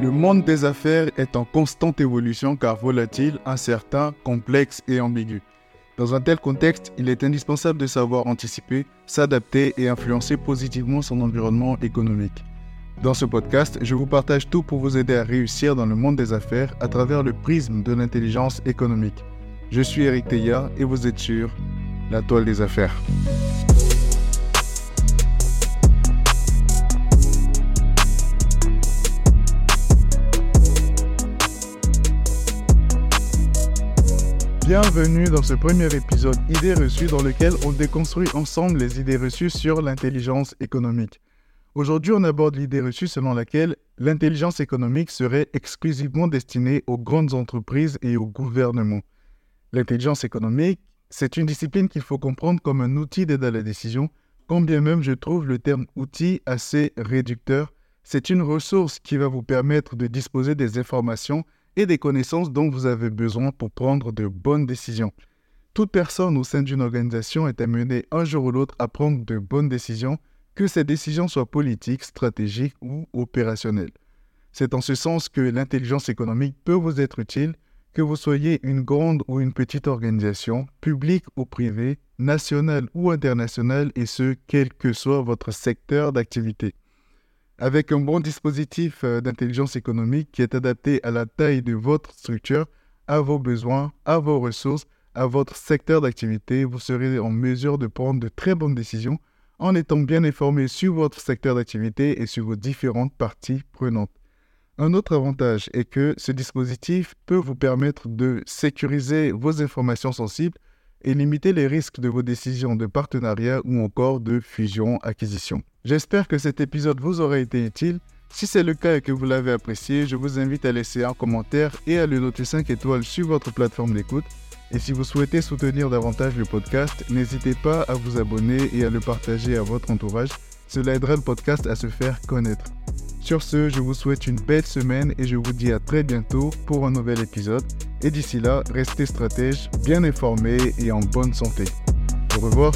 Le monde des affaires est en constante évolution car volatile, incertain, complexe et ambigu. Dans un tel contexte, il est indispensable de savoir anticiper, s'adapter et influencer positivement son environnement économique. Dans ce podcast, je vous partage tout pour vous aider à réussir dans le monde des affaires à travers le prisme de l'intelligence économique. Je suis Eric Teya et vous êtes sur La toile des affaires. Bienvenue dans ce premier épisode Idées reçues dans lequel on déconstruit ensemble les idées reçues sur l'intelligence économique. Aujourd'hui, on aborde l'idée reçue selon laquelle l'intelligence économique serait exclusivement destinée aux grandes entreprises et au gouvernement. L'intelligence économique, c'est une discipline qu'il faut comprendre comme un outil d'aide à la décision, quand bien même je trouve le terme outil assez réducteur. C'est une ressource qui va vous permettre de disposer des informations et des connaissances dont vous avez besoin pour prendre de bonnes décisions. Toute personne au sein d'une organisation est amenée un jour ou l'autre à prendre de bonnes décisions, que ces décisions soient politiques, stratégiques ou opérationnelles. C'est en ce sens que l'intelligence économique peut vous être utile, que vous soyez une grande ou une petite organisation, publique ou privée, nationale ou internationale, et ce, quel que soit votre secteur d'activité. Avec un bon dispositif euh, d'intelligence économique qui est adapté à la taille de votre structure, à vos besoins, à vos ressources, à votre secteur d'activité, vous serez en mesure de prendre de très bonnes décisions en étant bien informé sur votre secteur d'activité et sur vos différentes parties prenantes. Un autre avantage est que ce dispositif peut vous permettre de sécuriser vos informations sensibles et limiter les risques de vos décisions de partenariat ou encore de fusion-acquisition. J'espère que cet épisode vous aura été utile. Si c'est le cas et que vous l'avez apprécié, je vous invite à laisser un commentaire et à le noter 5 étoiles sur votre plateforme d'écoute. Et si vous souhaitez soutenir davantage le podcast, n'hésitez pas à vous abonner et à le partager à votre entourage. Cela aidera le podcast à se faire connaître. Sur ce, je vous souhaite une belle semaine et je vous dis à très bientôt pour un nouvel épisode. Et d'ici là, restez stratège, bien informés et en bonne santé. Au revoir.